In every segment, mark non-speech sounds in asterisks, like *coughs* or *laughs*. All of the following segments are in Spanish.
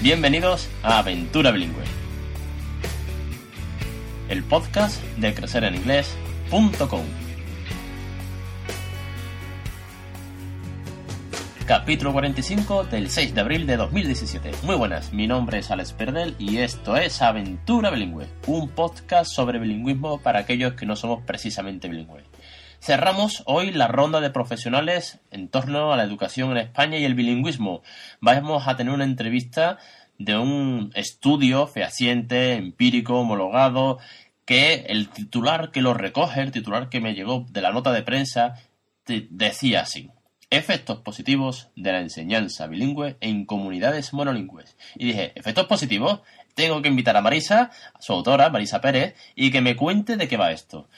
Bienvenidos a Aventura Bilingüe, el podcast de crecereninglés.com. Capítulo 45 del 6 de abril de 2017. Muy buenas, mi nombre es Alex Perdel y esto es Aventura Bilingüe, un podcast sobre bilingüismo para aquellos que no somos precisamente bilingües. Cerramos hoy la ronda de profesionales en torno a la educación en España y el bilingüismo. Vamos a tener una entrevista de un estudio fehaciente, empírico, homologado, que el titular que lo recoge, el titular que me llegó de la nota de prensa, decía así. Efectos positivos de la enseñanza bilingüe en comunidades monolingües. Y dije, ¿efectos positivos? Tengo que invitar a Marisa, a su autora, Marisa Pérez, y que me cuente de qué va esto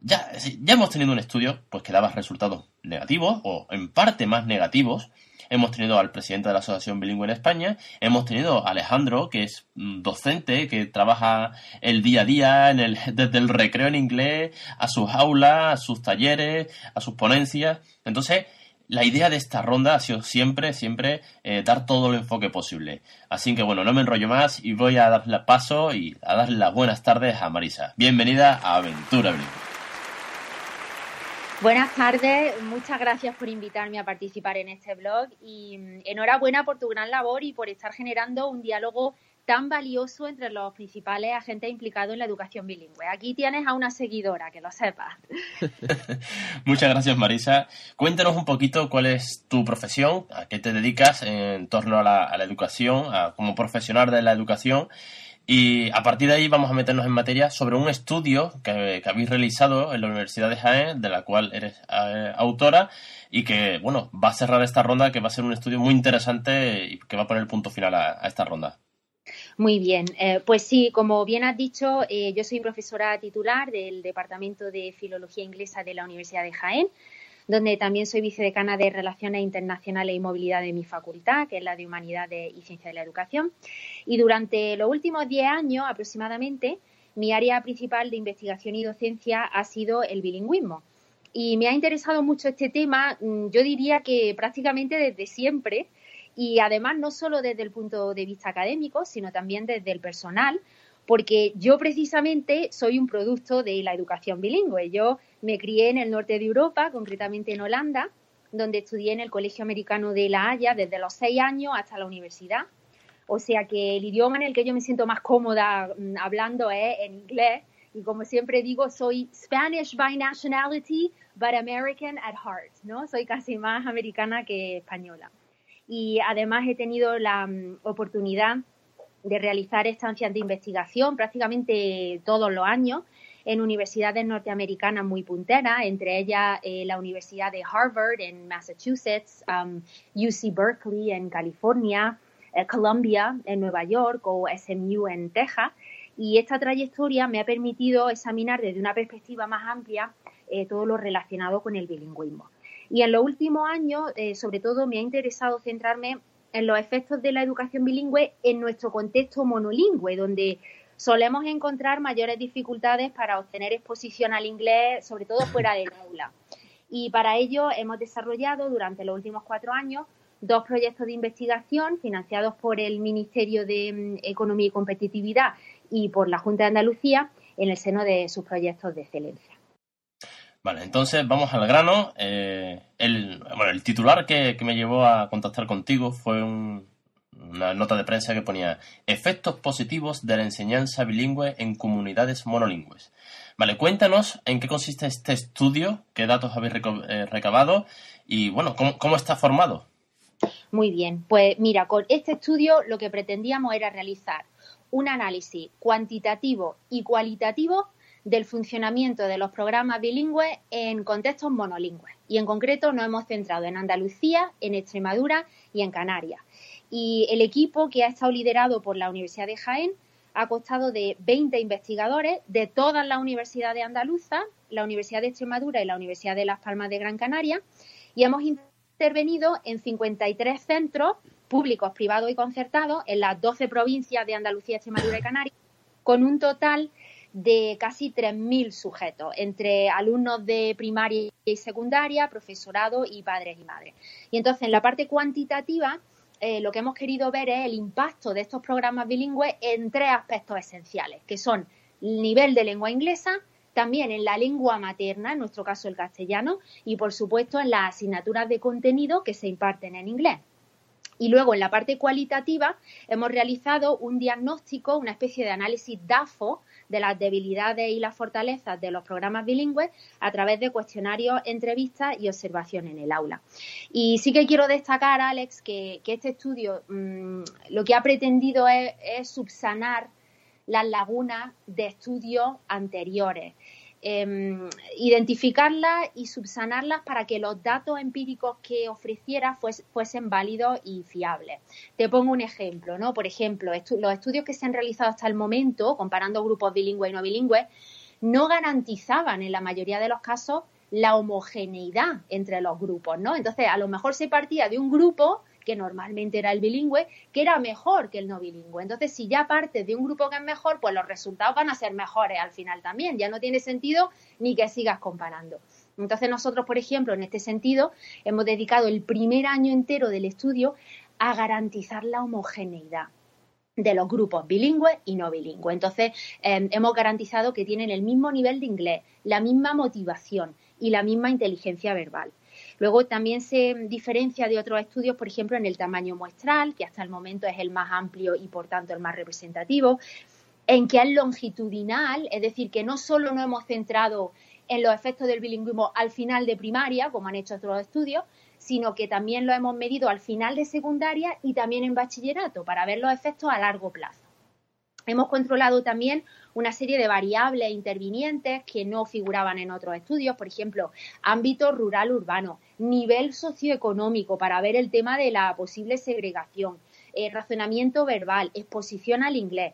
ya, ya hemos tenido un estudio pues que daba resultados negativos o en parte más negativos. Hemos tenido al presidente de la Asociación Bilingüe en España, hemos tenido a Alejandro, que es docente, que trabaja el día a día en el, *laughs* desde el recreo en inglés a sus aulas, a sus talleres, a sus ponencias. Entonces, la idea de esta ronda ha sido siempre, siempre eh, dar todo el enfoque posible. Así que bueno, no me enrollo más y voy a darle paso y a darle las buenas tardes a Marisa. Bienvenida a Aventura Bilingüe. Buenas tardes, muchas gracias por invitarme a participar en este blog y mm, enhorabuena por tu gran labor y por estar generando un diálogo tan valioso entre los principales agentes implicados en la educación bilingüe. Aquí tienes a una seguidora, que lo sepas. *laughs* Muchas gracias, Marisa. Cuéntanos un poquito cuál es tu profesión, a qué te dedicas en torno a la, educación, como profesional de la educación y a partir de ahí vamos a meternos en materia sobre un estudio que, habéis realizado en la Universidad de Jaén, de la cual eres eh, autora, y que, bueno, va a cerrar esta ronda, que va a ser un estudio muy interesante y que va a poner el punto final a, esta ronda. Muy bien, eh, pues sí, como bien has dicho, eh, yo soy profesora titular del Departamento de Filología Inglesa de la Universidad de Jaén donde también soy vicedecana de Relaciones Internacionales y Movilidad de mi facultad, que es la de Humanidades y Ciencia de la Educación. Y durante los últimos diez años aproximadamente, mi área principal de investigación y docencia ha sido el bilingüismo. Y me ha interesado mucho este tema, mm, yo diría que prácticamente desde siempre, y además no solo desde el punto de vista académico, sino también desde el personal, porque yo precisamente soy un producto de la educación bilingüe. Yo me crié en el norte de Europa, concretamente en Holanda, donde estudié en el Colegio Americano de La Haya desde los seis años hasta la universidad. O sea que el idioma en el que yo me siento más cómoda mm, hablando es en inglés. Y como siempre digo, soy Spanish by nationality, but American at heart, ¿no? Soy casi más americana que española. Y además he tenido la mm, oportunidad de realizar estancias de investigación prácticamente todos los años en universidades norteamericanas muy punteras, entre ellas eh, la Universidad de Harvard en Massachusetts, um, UC Berkeley en California, eh, Columbia en Nueva York o SMU en Texas. Y esta trayectoria me ha permitido examinar desde una perspectiva más amplia eh, todo lo relacionado con el bilingüismo. Y en los últimos años, sobre todo, me ha interesado centrarme en los efectos de la educación bilingüe en nuestro contexto monolingüe, donde solemos encontrar mayores dificultades para obtener exposición al inglés, sobre todo fuera del aula. Y para ello hemos desarrollado durante los últimos cuatro años dos proyectos de investigación financiados por el Ministerio de mm, Economía y Competitividad y por la Junta de Andalucía en el seno de sus proyectos de excelencia. Vale, entonces vamos al grano. Eh, el, bueno, el titular que, me llevó a contactar contigo fue una nota de prensa que ponía efectos positivos de la enseñanza bilingüe en comunidades monolingües. Vale, cuéntanos en qué consiste este estudio, qué datos habéis eh, recabado y, bueno, cómo, cómo está formado. Muy bien, pues mira, con este estudio lo que pretendíamos era realizar un análisis cuantitativo y cualitativo del funcionamiento de los programas bilingües en contextos monolingües. Y en concreto nos hemos centrado en Andalucía, en Extremadura y en Canarias. Y el equipo que ha estado liderado por la Universidad de Jaén ha costado de 20 investigadores de todas las universidades andaluzas, la Universidad de Extremadura y la Universidad de Las Palmas de Gran Canaria, y hemos intervenido en 53 centros públicos, privados y concertados en las 12 provincias de Andalucía, Extremadura y Canarias, con un total de casi 3.000 sujetos, entre alumnos de primaria y secundaria, profesorado y padres y madres. Y entonces, en la parte cuantitativa, eh, lo que hemos querido ver es el impacto de estos programas bilingües en tres aspectos esenciales, que son el nivel de lengua inglesa, también en la lengua materna, en nuestro caso el castellano, y por supuesto en las asignaturas de contenido que se imparten en inglés. Y luego en la parte cualitativa hemos realizado un diagnóstico, una especie de análisis DAFO de las debilidades y las fortalezas de los programas bilingües a través de cuestionarios, entrevistas y observación en el aula. Y sí que quiero destacar, Alex, que, este estudio mm, lo que ha pretendido es subsanar las lagunas de estudios anteriores. Em, identificarlas y subsanarlas para que los datos empíricos que ofreciera fuesen válidos y fiables. Te pongo un ejemplo, ¿no? Por ejemplo, los estudios que se han realizado hasta el momento, comparando grupos bilingües y no bilingües, no garantizaban en la mayoría de los casos la homogeneidad entre los grupos, ¿no? Entonces, a lo mejor se partía de un grupo que normalmente era el bilingüe, que era mejor que el no bilingüe. Entonces, si ya partes de un grupo que es mejor, pues los resultados van a ser mejores al final también. Ya no tiene sentido ni que sigas comparando. Entonces, nosotros, por ejemplo, en este sentido, hemos dedicado el primer año entero del estudio a garantizar la homogeneidad de los grupos bilingües y no bilingües. Entonces, em, hemos garantizado que tienen el mismo nivel de inglés, la misma motivación y la misma inteligencia verbal. Luego también se diferencia de otros estudios, por ejemplo, en el tamaño muestral, que hasta el momento es el más amplio y por tanto el más representativo, en que es longitudinal, es decir, que no solo nos hemos centrado en los efectos del bilingüismo al final de primaria, como han hecho otros estudios, sino que también lo hemos medido al final de secundaria y también en bachillerato, para ver los efectos a largo plazo. Hemos controlado también una serie de variables intervinientes que no figuraban en otros estudios, por ejemplo, ámbito rural-urbano, nivel socioeconómico para ver el tema de la posible segregación, eh, razonamiento verbal, exposición al inglés.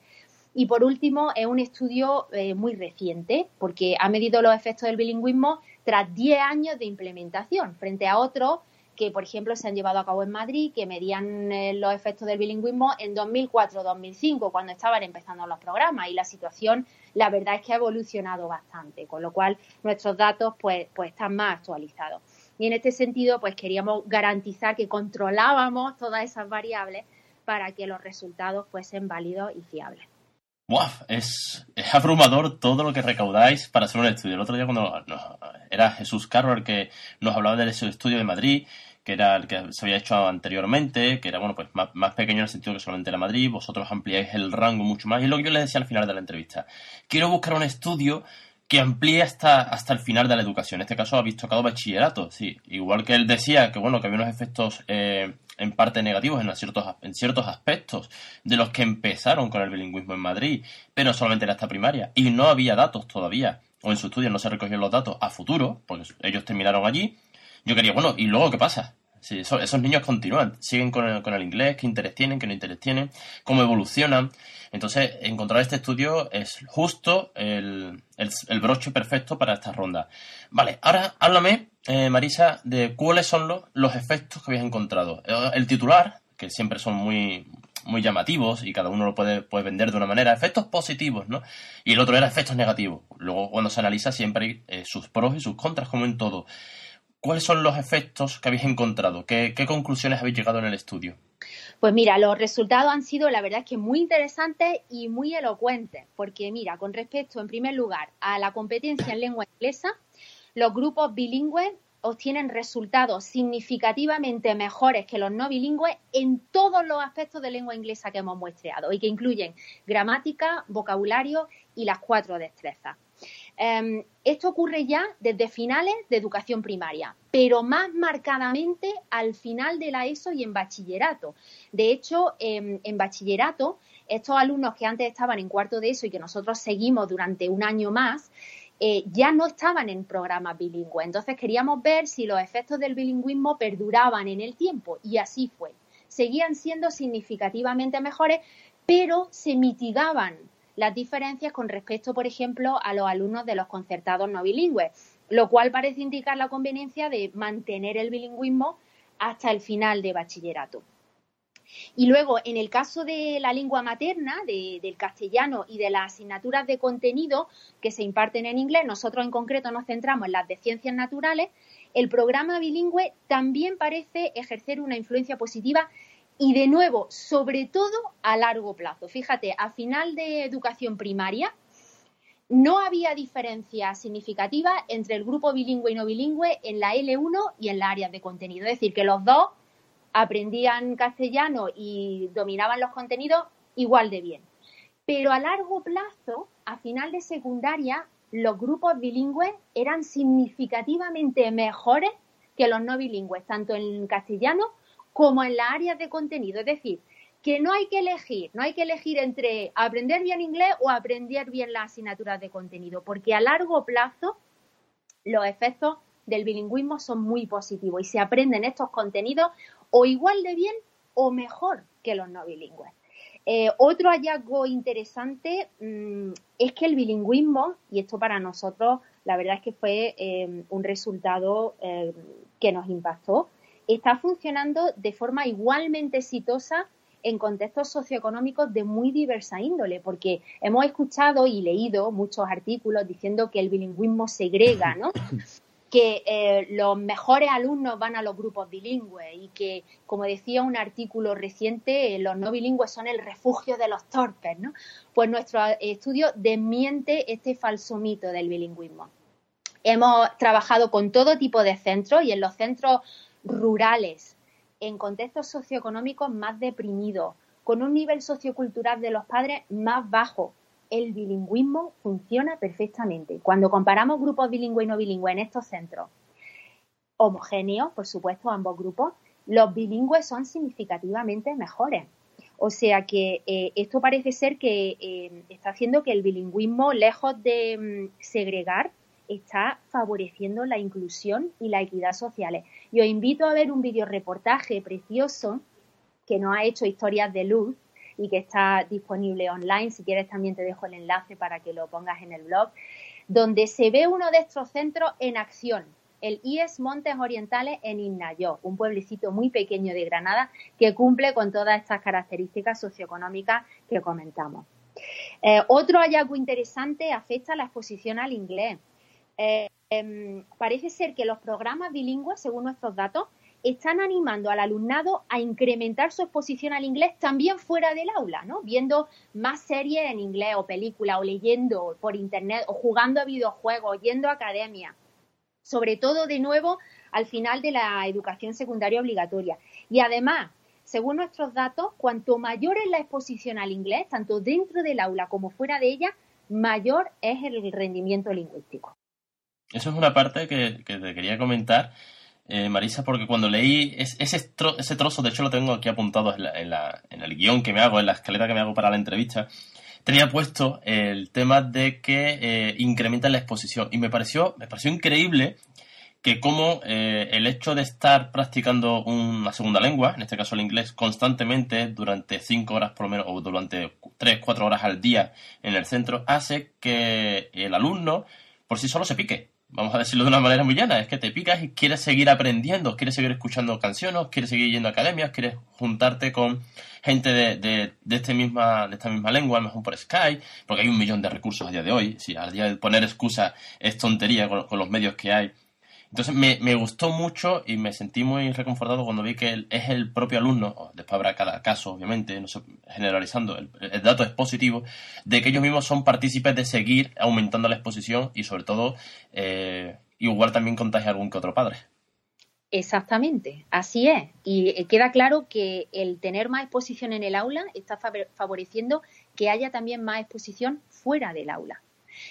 Y por último, es un estudio eh, muy reciente, porque ha medido los efectos del bilingüismo tras 10 años de implementación, frente a otros que, por ejemplo, se han llevado a cabo en Madrid, que medían eh, los efectos del bilingüismo en 2004-2005, cuando estaban empezando los programas. Y la situación, la verdad es que ha evolucionado bastante, con lo cual nuestros datos pues, pues están más actualizados. Y en este sentido, pues queríamos garantizar que controlábamos todas esas variables para que los resultados fuesen válidos y fiables. ¡Buah! Es, es, abrumador todo lo que recaudáis para hacer un estudio. El otro día cuando era Jesús Carro el que nos hablaba de ese estudio de Madrid, que era el que se había hecho anteriormente, que era bueno pues más, pequeño en el sentido que solamente era Madrid, vosotros ampliáis el rango mucho más. Y lo que yo les decía al final de la entrevista, quiero buscar un estudio que amplíe hasta, hasta el final de la educación. En este caso habéis tocado bachillerato, sí. Igual que él decía que bueno, que había unos efectos eh, en parte negativos en ciertos, en ciertos aspectos de los que empezaron con el bilingüismo en Madrid, pero solamente era hasta primaria. Y no había datos todavía, o en su estudio no se recogían los datos a futuro, porque ellos terminaron allí. Yo quería, bueno, ¿y luego qué pasa? Si esos niños continúan, siguen con el, el inglés, qué interés tienen, qué no interés tienen, cómo evolucionan. Entonces, encontrar este estudio es justo el, broche perfecto para esta ronda. Vale, ahora háblame, eh, Marisa, de cuáles son los, los efectos que habéis encontrado. Eh, el titular, que siempre son muy, muy llamativos y cada uno lo puede, puede, vender de una manera, efectos positivos, ¿no? Y el otro era efectos negativos. Luego, cuando se analiza, siempre hay eh, sus pros y sus contras, como en todo. ¿Cuáles son los efectos que habéis encontrado? ¿Qué, qué conclusiones habéis llegado en el estudio? Pues mira, los resultados han sido, la verdad es que muy interesantes y muy elocuentes, porque mira, con respecto, en primer lugar, a la competencia en lengua inglesa, los grupos bilingües obtienen resultados significativamente mejores que los no bilingües en todos los aspectos de lengua inglesa que hemos muestreado y que incluyen gramática, vocabulario y las cuatro destrezas. Em, esto ocurre ya desde finales de educación primaria, pero más marcadamente al final de la ESO y en bachillerato. De hecho, em, en bachillerato, estos alumnos que antes estaban en cuarto de ESO y que nosotros seguimos durante un año más, eh, ya no estaban en programas bilingües. Entonces queríamos ver si los efectos del bilingüismo perduraban en el tiempo y así fue. Seguían siendo significativamente mejores, pero se mitigaban las diferencias con respecto, por ejemplo, a los alumnos de los concertados no bilingües, lo cual parece indicar la conveniencia de mantener el bilingüismo hasta el final de bachillerato. Y luego, en el caso de la lengua materna, del castellano y de las asignaturas de contenido que se imparten en inglés, nosotros en concreto nos centramos en las de ciencias naturales, el programa bilingüe también parece ejercer una influencia positiva y de nuevo, sobre todo a largo plazo. Fíjate, a final de educación primaria no había diferencia significativa entre el grupo bilingüe y no bilingüe en la L1 y en las áreas de contenido. Es decir, que los dos aprendían castellano y dominaban los contenidos igual de bien. Pero a largo plazo, a final de secundaria, los grupos bilingües eran significativamente mejores que los no bilingües, tanto en castellano como en las áreas de contenido. Es decir, que no hay que elegir, no hay que elegir entre aprender bien inglés o aprender bien las asignaturas de contenido, porque a largo plazo los efectos del bilingüismo son muy positivos y se aprenden estos contenidos o igual de bien o mejor que los no bilingües. Eh, otro hallazgo interesante mm, es que el bilingüismo, y esto para nosotros la verdad es que fue eh, un resultado eh, que nos impactó, está funcionando de forma igualmente exitosa en contextos socioeconómicos de muy diversa índole, porque hemos escuchado y leído muchos artículos diciendo que el bilingüismo segrega, ¿no? *coughs* que eh, los mejores alumnos van a los grupos bilingües y que, como decía un artículo reciente, los no bilingües son el refugio de los torpes, ¿no? Pues nuestro estudio desmiente este falso mito del bilingüismo. Hemos trabajado con todo tipo de centros y en los centros rurales, en contextos socioeconómicos más deprimidos, con un nivel sociocultural de los padres más bajo, el bilingüismo funciona perfectamente. Cuando comparamos grupos bilingües y no bilingües en estos centros homogéneos, por supuesto, ambos grupos, los bilingües son significativamente mejores. O sea que eh, esto parece ser que eh, está haciendo que el bilingüismo, lejos de mm, segregar, está favoreciendo la inclusión y la equidad sociales. Y os invito a ver un reportaje precioso que nos ha hecho Historias de Luz y que está disponible online. Si quieres también te dejo el enlace para que lo pongas en el blog, donde se ve uno de estos centros en acción, el IES Montes Orientales en Innayó, un pueblecito muy pequeño de Granada que cumple con todas estas características socioeconómicas que comentamos. Eh, otro hallazgo interesante afecta a la exposición al inglés. Eh, em, parece ser que los programas bilingües, según nuestros datos, están animando al alumnado a incrementar su exposición al inglés también fuera del aula, ¿no? Viendo más series en inglés o películas o leyendo por internet o jugando a videojuegos, yendo a academia. Sobre todo, de nuevo, al final de la educación secundaria obligatoria. Y además, según nuestros datos, cuanto mayor es la exposición al inglés, tanto dentro del aula como fuera de ella, mayor es el rendimiento lingüístico. Eso es una parte que, que te quería comentar eh, Marisa, porque cuando leí ese, ese trozo, de hecho lo tengo aquí apuntado en, el guion que me hago, en la escaleta que me hago para la entrevista, tenía puesto el tema de que eh, incrementa la exposición. Y me pareció, me pareció increíble que como eh, el hecho de estar practicando una segunda lengua, en este caso el inglés, constantemente durante cinco horas por lo menos, o durante tres, cuatro horas al día en el centro, hace que el alumno por sí solo se pique vamos a decirlo de una manera muy llana, es que te picas y quieres seguir aprendiendo, quieres seguir escuchando canciones, quieres seguir yendo a academias, quieres juntarte con gente de, de, de, este misma, de esta misma lengua, a lo mejor por Skype, porque hay un millón de recursos a día de hoy. Si al día de poner excusa es tontería con los medios que hay entonces me, gustó mucho y me sentí muy reconfortado cuando vi que es el propio alumno, después habrá cada caso, obviamente, no sé, generalizando, el, dato es positivo, de que ellos mismos son partícipes de seguir aumentando la exposición y sobre todo eh, igual también contagia algún que otro padre. Exactamente, así es. Y eh, queda claro que el tener más exposición en el aula está favoreciendo que haya también más exposición fuera del aula.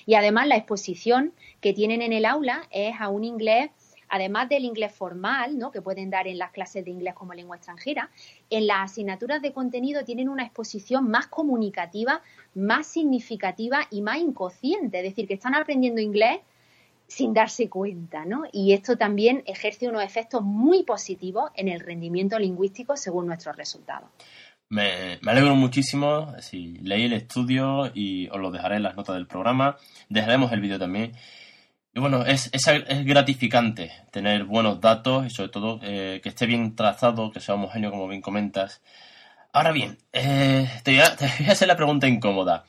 Y además la exposición que tienen en el aula es a un inglés además del inglés formal, ¿no? que pueden dar en las clases de inglés como lengua extranjera, en las asignaturas de contenido tienen una exposición más comunicativa, más significativa y más inconsciente, es decir, que están aprendiendo inglés sin darse cuenta, ¿no? Y esto también ejerce unos efectos muy positivos en el rendimiento lingüístico según nuestros resultados. Me, alegro muchísimo. Si leí el estudio y os lo dejaré en las notas del programa. Dejaremos el vídeo también. Y bueno, es, es, gratificante tener buenos datos y sobre todo eh, que esté bien trazado, que sea homogéneo como bien comentas. Ahora bien, eh, te, voy a, te, voy a, hacer la pregunta incómoda.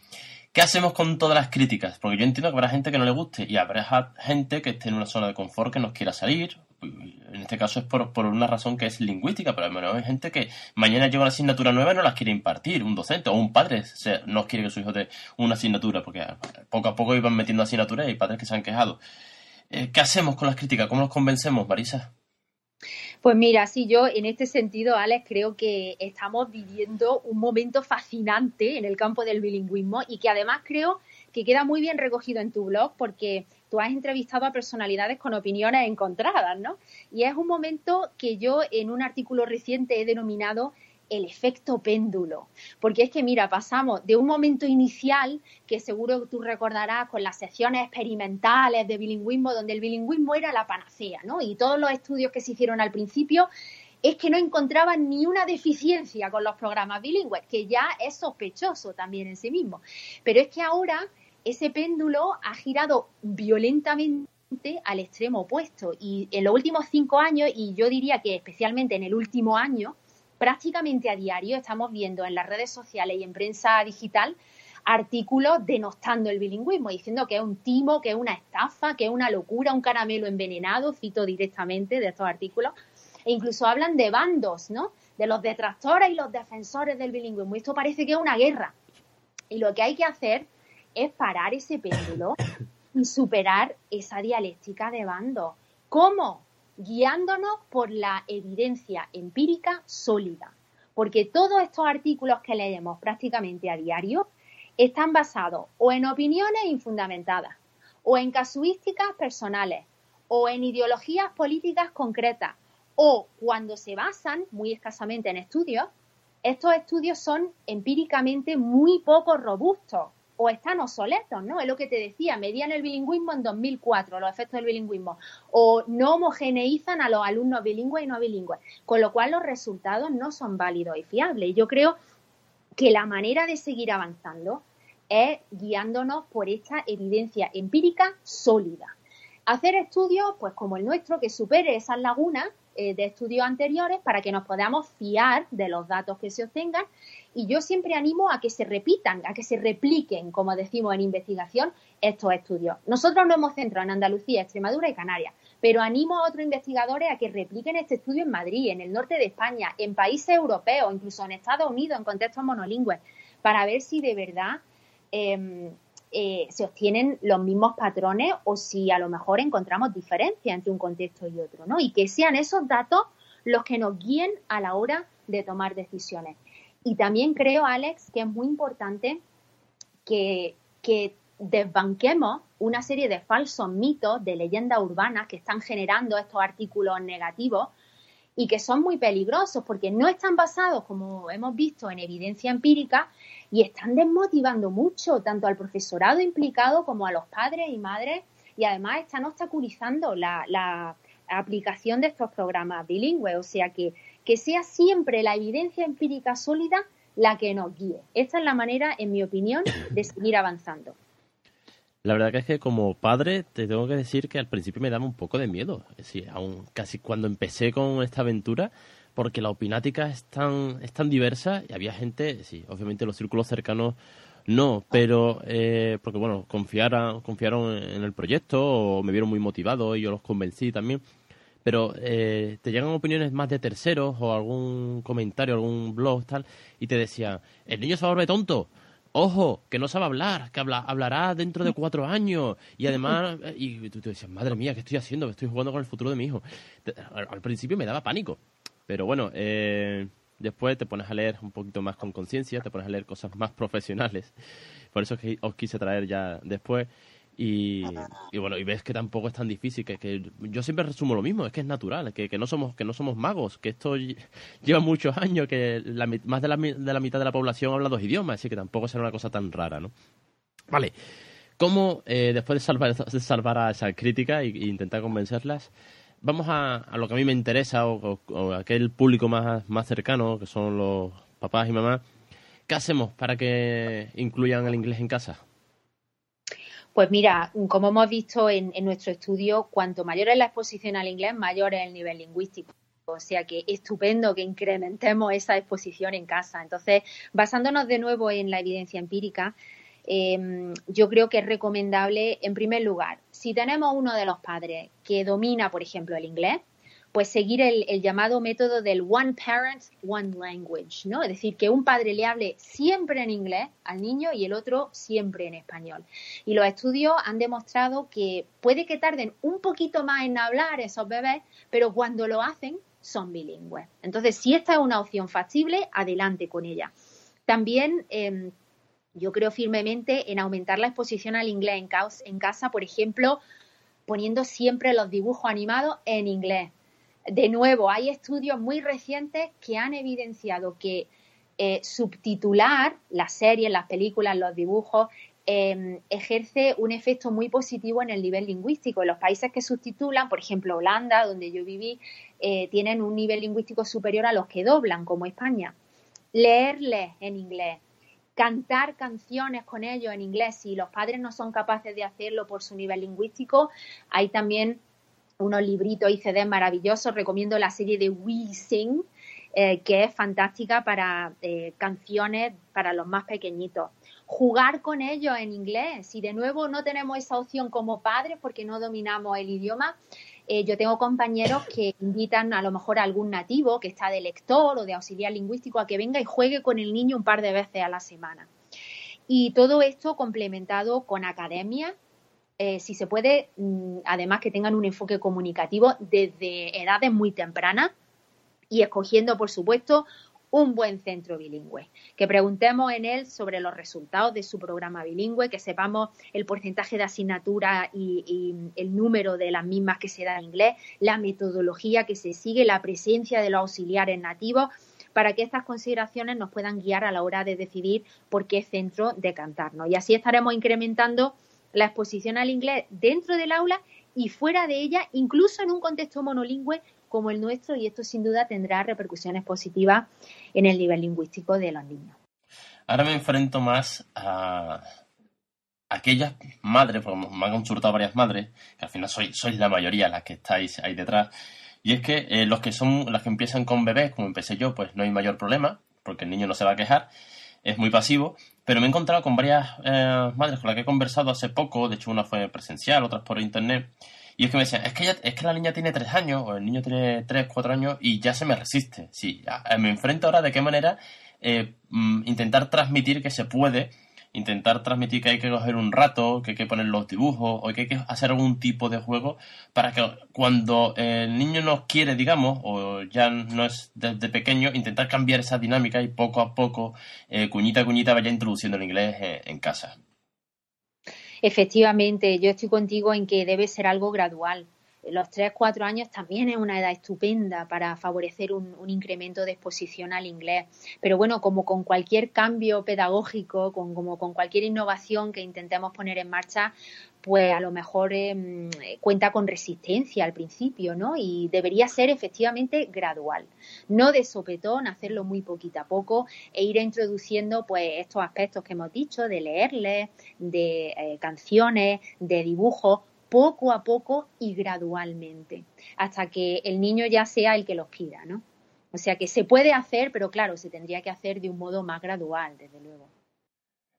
¿Qué hacemos con todas las críticas? Porque yo entiendo que habrá gente que no le guste y habrá gente que esté en una zona de confort que nos quiera salir. En este caso es por, una razón que es lingüística, pero al menos hay gente que mañana llega una asignatura nueva y no las quiere impartir, un docente o un padre no quiere que su hijo dé una asignatura, porque poco a poco iban metiendo asignaturas y hay padres que se han quejado. Eh, ¿Qué hacemos con las críticas? ¿Cómo nos convencemos, Marisa? Pues mira, sí, yo en este sentido, Alex, creo que estamos viviendo un momento fascinante en el campo del bilingüismo y que además creo que queda muy bien recogido en tu blog porque tú has entrevistado a personalidades con opiniones encontradas, ¿no? Y es un momento que yo en un artículo reciente he denominado el efecto péndulo. Porque es que, mira, pasamos de un momento inicial, que seguro tú recordarás con las secciones experimentales de bilingüismo, donde el bilingüismo era la panacea, ¿no? Y todos los estudios que se hicieron al principio es que no encontraban ni una deficiencia con los programas bilingües, que ya es sospechoso también en sí mismo. Pero es que ahora ese péndulo ha girado violentamente al extremo opuesto y en los últimos cinco años, y yo diría que especialmente en el último año, prácticamente a diario estamos viendo en las redes sociales y en prensa digital artículos denostando el bilingüismo, diciendo que es un timo, que es una estafa, que es una locura, un caramelo envenenado, cito directamente de estos artículos, e incluso hablan de bandos, ¿no? De los detractores y los defensores del bilingüismo. Esto parece que es una guerra. Y lo que hay que hacer es parar ese péndulo y superar esa dialéctica de bandos. ¿Cómo? Guiándonos por la evidencia empírica sólida, porque todos estos artículos que leemos prácticamente a diario están basados o en opiniones infundamentadas, o en casuísticas personales, o en ideologías políticas concretas, o cuando se basan muy escasamente en estudios, estos estudios son empíricamente muy poco robustos o están obsoletos, ¿no? Es lo que te decía, medían el bilingüismo en 2004, los efectos del bilingüismo, o no homogeneizan a los alumnos bilingües y no bilingües, con lo cual los resultados no son válidos y fiables. Y yo creo que la manera de seguir avanzando es guiándonos por esta evidencia empírica sólida. Hacer estudios, pues como el nuestro, que supere esas lagunas eh, de estudios anteriores para que nos podamos fiar de los datos que se obtengan y yo siempre animo a que se repitan, a que se repliquen, como decimos en investigación, estos estudios. Nosotros nos hemos centrado en Andalucía, Extremadura y Canarias, pero animo a otros investigadores a que repliquen este estudio en Madrid, en el norte de España, en países europeos, incluso en Estados Unidos, en contextos monolingües, para ver si de verdad em, eh, se obtienen los mismos patrones o si a lo mejor encontramos diferencias entre un contexto y otro, ¿no? Y que sean esos datos los que nos guíen a la hora de tomar decisiones. Y también creo, Alex, que es muy importante que, desbanquemos una serie de falsos mitos, de leyendas urbanas que están generando estos artículos negativos y que son muy peligrosos porque no están basados, como hemos visto, en evidencia empírica y están desmotivando mucho tanto al profesorado implicado como a los padres y madres y además están obstaculizando la, la aplicación de estos programas bilingües. O sea que que sea siempre la evidencia empírica sólida la que nos guíe. Esta es la manera, en mi opinión, de seguir avanzando. La verdad que es que como padre te tengo que decir que al principio me daba un poco de miedo. Es aún casi cuando empecé con esta aventura, porque la opinática es tan, es tan diversa y había gente, sí, obviamente los círculos cercanos no, pero eh, porque bueno, confiaron, confiaron en el proyecto o me vieron muy motivado y yo los convencí también pero eh, te llegan opiniones más de terceros o algún comentario, algún blog, tal, y te decían, el niño se vuelve tonto. Ojo, que no sabe hablar, que habla, hablará dentro de cuatro años. Y además, y tú te decías, madre mía, ¿qué estoy haciendo? Estoy jugando con el futuro de mi hijo. Al, principio me daba pánico. Pero bueno, eh, después te pones a leer un poquito más con conciencia, te pones a leer cosas más *laughs* profesionales. Por eso es que os quise traer ya después. Y, bueno, y ves que tampoco es tan difícil, que, que yo siempre resumo lo mismo, es que es natural, que, que, no somos que no somos magos, que esto lleva muchos años, que la, más de la, de la mitad de la población habla dos idiomas, así que tampoco será una cosa tan rara, ¿no? Vale, ¿cómo eh, después de salvar, de salvar a esa crítica e, intentar convencerlas, vamos a, a, lo que a mí me interesa o, o, aquel público más, más cercano, que son los papás y mamás, ¿qué hacemos para que incluyan el inglés en casa? Pues mira, como hemos visto en, nuestro estudio, cuanto mayor es la exposición al inglés, mayor es el nivel lingüístico. O sea que estupendo que incrementemos esa exposición en casa. Entonces, basándonos de nuevo en la evidencia empírica, em, yo creo que es recomendable, en primer lugar, si tenemos uno de los padres que domina, por ejemplo, el inglés, pues seguir el, llamado método del one parent, one language, ¿no? Es decir, que un padre le hable siempre en inglés al niño y el otro siempre en español. Y los estudios han demostrado que puede que tarden un poquito más en hablar esos bebés, pero cuando lo hacen son bilingües. Entonces, si esta es una opción factible, adelante con ella. También em, yo creo firmemente en aumentar la exposición al inglés en, en casa, por ejemplo, poniendo siempre los dibujos animados en inglés de nuevo, hay estudios muy recientes que han evidenciado que eh, subtitular las series, las películas, los dibujos, em, ejerce un efecto muy positivo en el nivel lingüístico. En los países que subtitulan, por ejemplo Holanda, donde yo viví, eh, tienen un nivel lingüístico superior a los que doblan, como España. Leerles en inglés, cantar canciones con ellos en inglés, si los padres no son capaces de hacerlo por su nivel lingüístico, hay también unos libritos y CDs maravillosos. Recomiendo la serie de We Sing, eh, que es fantástica para eh, canciones para los más pequeñitos. Jugar con ellos en inglés. Si de nuevo no tenemos esa opción como padres porque no dominamos el idioma, eh, yo tengo compañeros que invitan a lo mejor a algún nativo que está de lector o de auxiliar lingüístico a que venga y juegue con el niño un par de veces a la semana. Y todo esto complementado con academia eh, si se puede, mm, además que tengan un enfoque comunicativo desde edades muy tempranas y escogiendo, por supuesto, un buen centro bilingüe. Que preguntemos en él sobre los resultados de su programa bilingüe, que sepamos el porcentaje de asignatura y, y, el número de las mismas que se da en inglés, la metodología que se sigue, la presencia de los auxiliares nativos, para que estas consideraciones nos puedan guiar a la hora de decidir por qué centro decantarnos. Y así estaremos incrementando la exposición al inglés dentro del aula y fuera de ella, incluso en un contexto monolingüe como el nuestro, y esto sin duda tendrá repercusiones positivas en el nivel lingüístico de los niños. Ahora me enfrento más a aquellas madres, porque me han consultado varias madres, que al final sois, sois la mayoría las que estáis ahí detrás, y es que eh, los que son las que empiezan con bebés, como empecé yo, pues no hay mayor problema, porque el niño no se va a quejar, es muy pasivo, pero me he encontrado con varias eh, madres con las que he conversado hace poco, de hecho una fue presencial, otras por internet, y es que me decían, es que, es que la niña tiene tres años, o el niño tiene tres, cuatro años, y ya se me resiste. Sí, me enfrento ahora de qué manera eh, mm, intentar transmitir que se puede intentar transmitir que hay que coger un rato, que hay que poner los dibujos o que hay que hacer algún tipo de juego para que cuando el niño nos quiere, digamos, o ya no es desde pequeño, intentar cambiar esa dinámica y poco a poco, eh, cuñita a cuñita, vaya introduciendo el inglés en casa. Efectivamente, yo estoy contigo en que debe ser algo gradual los 3-4 años también es una edad estupenda para favorecer un, incremento de exposición al inglés. Pero bueno, como con cualquier cambio pedagógico, con, como con cualquier innovación que intentemos poner en marcha, pues a lo mejor em, cuenta con resistencia al principio, ¿no? Y debería ser efectivamente gradual, no de sopetón, hacerlo muy poquito a poco e ir introduciendo pues estos aspectos que hemos dicho de leerles, de eh, canciones, de dibujos, poco a poco y gradualmente, hasta que el niño ya sea el que los pida, ¿no? O sea que se puede hacer, pero claro, se tendría que hacer de un modo más gradual, desde luego.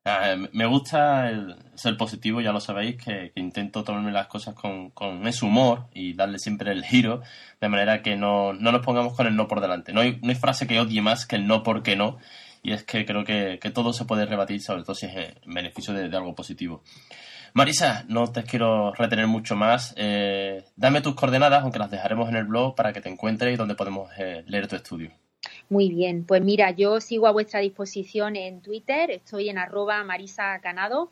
Ah, me gusta el ser positivo, ya lo sabéis, que, intento tomarme las cosas con, ese humor y darle siempre el giro, de manera que no, nos pongamos con el no por delante. No hay, no hay frase que odie más que el no porque no, y es que creo que, todo se puede rebatir, sobre todo si es en beneficio de algo positivo. Marisa, no te quiero retener mucho más. Eh, dame tus coordenadas, aunque las dejaremos en el blog para que te encuentres y donde podemos eh, leer tu estudio. Muy bien, pues mira, yo sigo a vuestra disposición en Twitter, estoy en arroba Marisa Canado.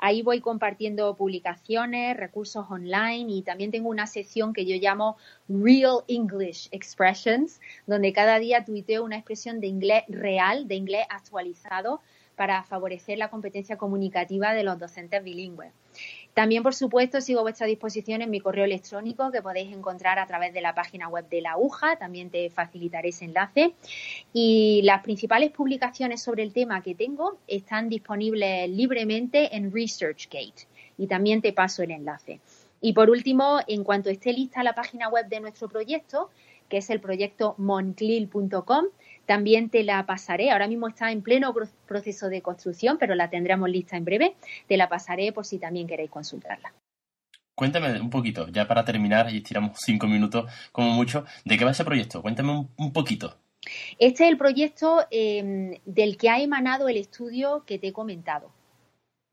Ahí voy compartiendo publicaciones, recursos online y también tengo una sección que yo llamo Real English Expressions, donde cada día tuiteo una expresión de inglés real, de inglés actualizado, para favorecer la competencia comunicativa de los docentes bilingües. También, por supuesto, sigo a vuestra disposición en mi correo electrónico que podéis encontrar a través de la página web de la UJA. También te facilitaré ese enlace. Y las principales publicaciones sobre el tema que tengo están disponibles libremente en ResearchGate. Y también te paso el enlace. Y por último, en cuanto esté lista la página web de nuestro proyecto, que es el proyecto monclil.com, también te la pasaré. Ahora mismo está en pleno proceso de construcción, pero la tendremos lista en breve. Te la pasaré por si también queréis consultarla. Cuéntame un poquito, ya para terminar, y estiramos cinco minutos como mucho, ¿de qué va ese proyecto? Cuéntame un, poquito. Este es el proyecto em, del que ha emanado el estudio que te he comentado.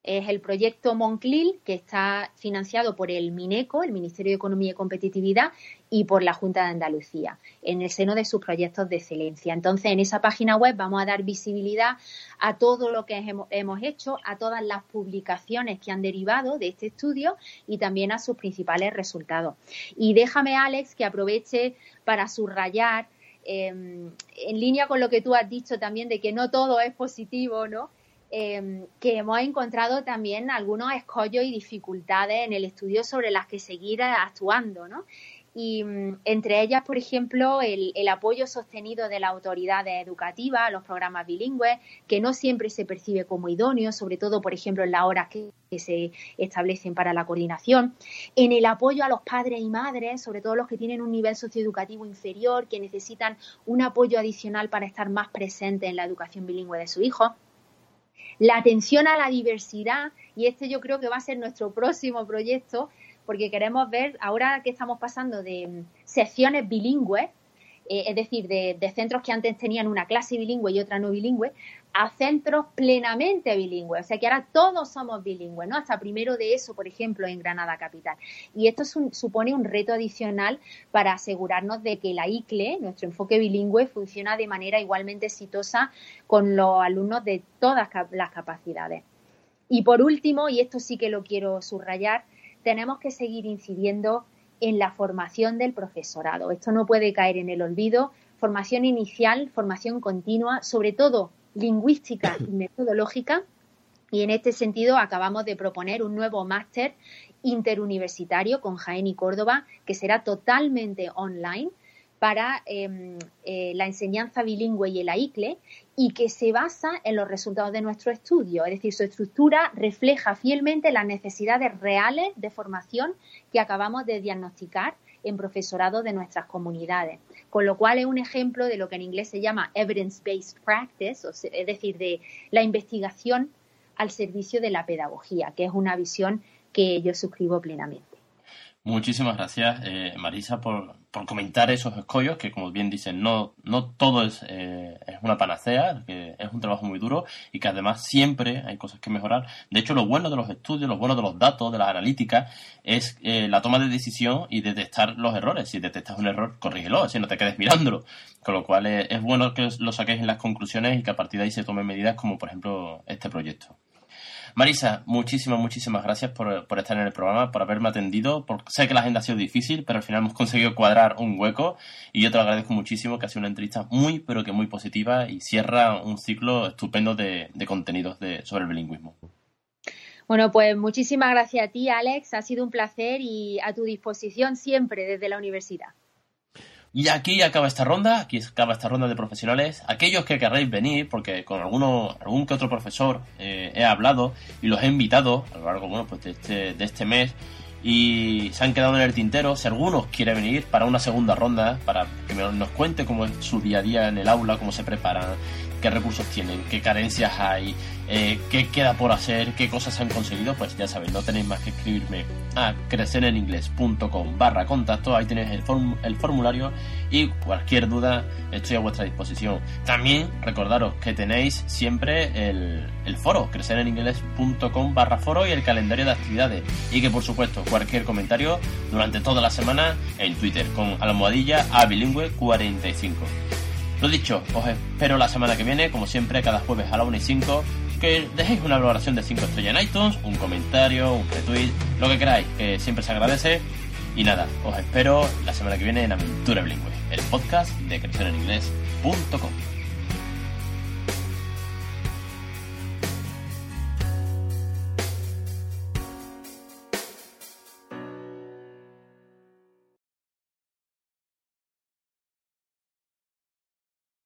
Es el proyecto Monclil, que está financiado por el MINECO, el Ministerio de Economía y Competitividad, y por la Junta de Andalucía, en el seno de sus proyectos de excelencia. Entonces, en esa página web vamos a dar visibilidad a todo lo que hemos hecho, a todas las publicaciones que han derivado de este estudio y también a sus principales resultados. Y déjame, Alex, que aproveche para subrayar, em, en línea con lo que tú has dicho también, de que no todo es positivo, ¿no? Em, que hemos encontrado también algunos escollos y dificultades en el estudio sobre las que seguir actuando, ¿no? Y mm, entre ellas, por ejemplo, el, apoyo sostenido de las autoridades educativas a los programas bilingües, que no siempre se percibe como idóneo, sobre todo, por ejemplo, en las horas que, se establecen para la coordinación. En el apoyo a los padres y madres, sobre todo los que tienen un nivel socioeducativo inferior, que necesitan un apoyo adicional para estar más presentes en la educación bilingüe de su hijo la atención a la diversidad, y este yo creo que va a ser nuestro próximo proyecto, porque queremos ver, ahora que estamos pasando de mm, secciones bilingües, eh, es decir, de, centros que antes tenían una clase bilingüe y otra no bilingüe, a centros plenamente bilingües. O sea que ahora todos somos bilingües, ¿no? Hasta primero de eso, por ejemplo, en Granada Capital. Y esto supone un reto adicional para asegurarnos de que la ICLE, nuestro enfoque bilingüe, funciona de manera igualmente exitosa con los alumnos de todas las capacidades. Y por último, y esto sí que lo quiero subrayar, tenemos que seguir incidiendo en la formación del profesorado. Esto no puede caer en el olvido. Formación inicial, formación continua, sobre todo lingüística y *coughs* metodológica. Y en este sentido acabamos de proponer un nuevo máster interuniversitario con Jaén y Córdoba, que será totalmente online para em, eh, la enseñanza bilingüe y el AICLE y que se basa en los resultados de nuestro estudio. Es decir, su estructura refleja fielmente las necesidades reales de formación que acabamos de diagnosticar en profesorado de nuestras comunidades. Con lo cual es un ejemplo de lo que en inglés se llama evidence-based practice, es decir, de la investigación al servicio de la pedagogía, que es una visión que yo suscribo plenamente. Muchísimas gracias, eh, Marisa, por, comentar esos escollos, que como bien dicen, no, no todo es, eh, es una panacea, que es un trabajo muy duro y que además siempre hay cosas que mejorar. De hecho, lo bueno de los estudios, lo bueno de los datos, de la analítica, es eh, la toma de decisión y detectar los errores. Si detectas un error, corrígelo, si no te quedes mirándolo. Con lo cual es bueno que lo saquéis en las conclusiones y que a partir de ahí se tomen medidas como, por ejemplo, este proyecto. Marisa, muchísimas, muchísimas gracias por, estar en el programa, por haberme atendido. sé que la agenda ha sido difícil, pero al final hemos conseguido cuadrar un hueco y yo te lo agradezco muchísimo, que ha sido una entrevista muy, pero que muy positiva y cierra un ciclo estupendo de, contenidos sobre el bilingüismo. Bueno, pues muchísimas gracias a ti, Alex. Ha sido un placer y a tu disposición siempre desde la universidad. Y aquí acaba esta ronda, aquí acaba esta ronda de profesionales. Aquellos que querréis venir, porque con alguno, algún que otro profesor eh, he hablado y los he invitado a lo largo bueno, pues de, este, de este mes y se han quedado en el tintero. Si alguno quiere venir para una segunda ronda, para que nos cuente cómo es su día a día en el aula, cómo se preparan, qué recursos tienen, qué carencias hay, eh, qué queda por hacer, qué cosas han conseguido, pues ya sabéis, no tenéis más que escribirme a crecereningles.com barra contacto, ahí tenéis el, el formulario y cualquier duda estoy a vuestra disposición. También recordaros que tenéis siempre el, el foro, crecereningles.com barra foro y el calendario de actividades y que por supuesto cualquier comentario durante toda la semana en Twitter con almohadilla a bilingüe 45. Lo dicho, os espero la semana que viene, como siempre, cada jueves a la 1 y 5, que dejéis una valoración de 5 estrellas en iTunes, un comentario, un retweet, lo que queráis, que siempre se agradece. Y nada, os espero la semana que viene en Aventura Bilingüe, el podcast de crecereninglés.com.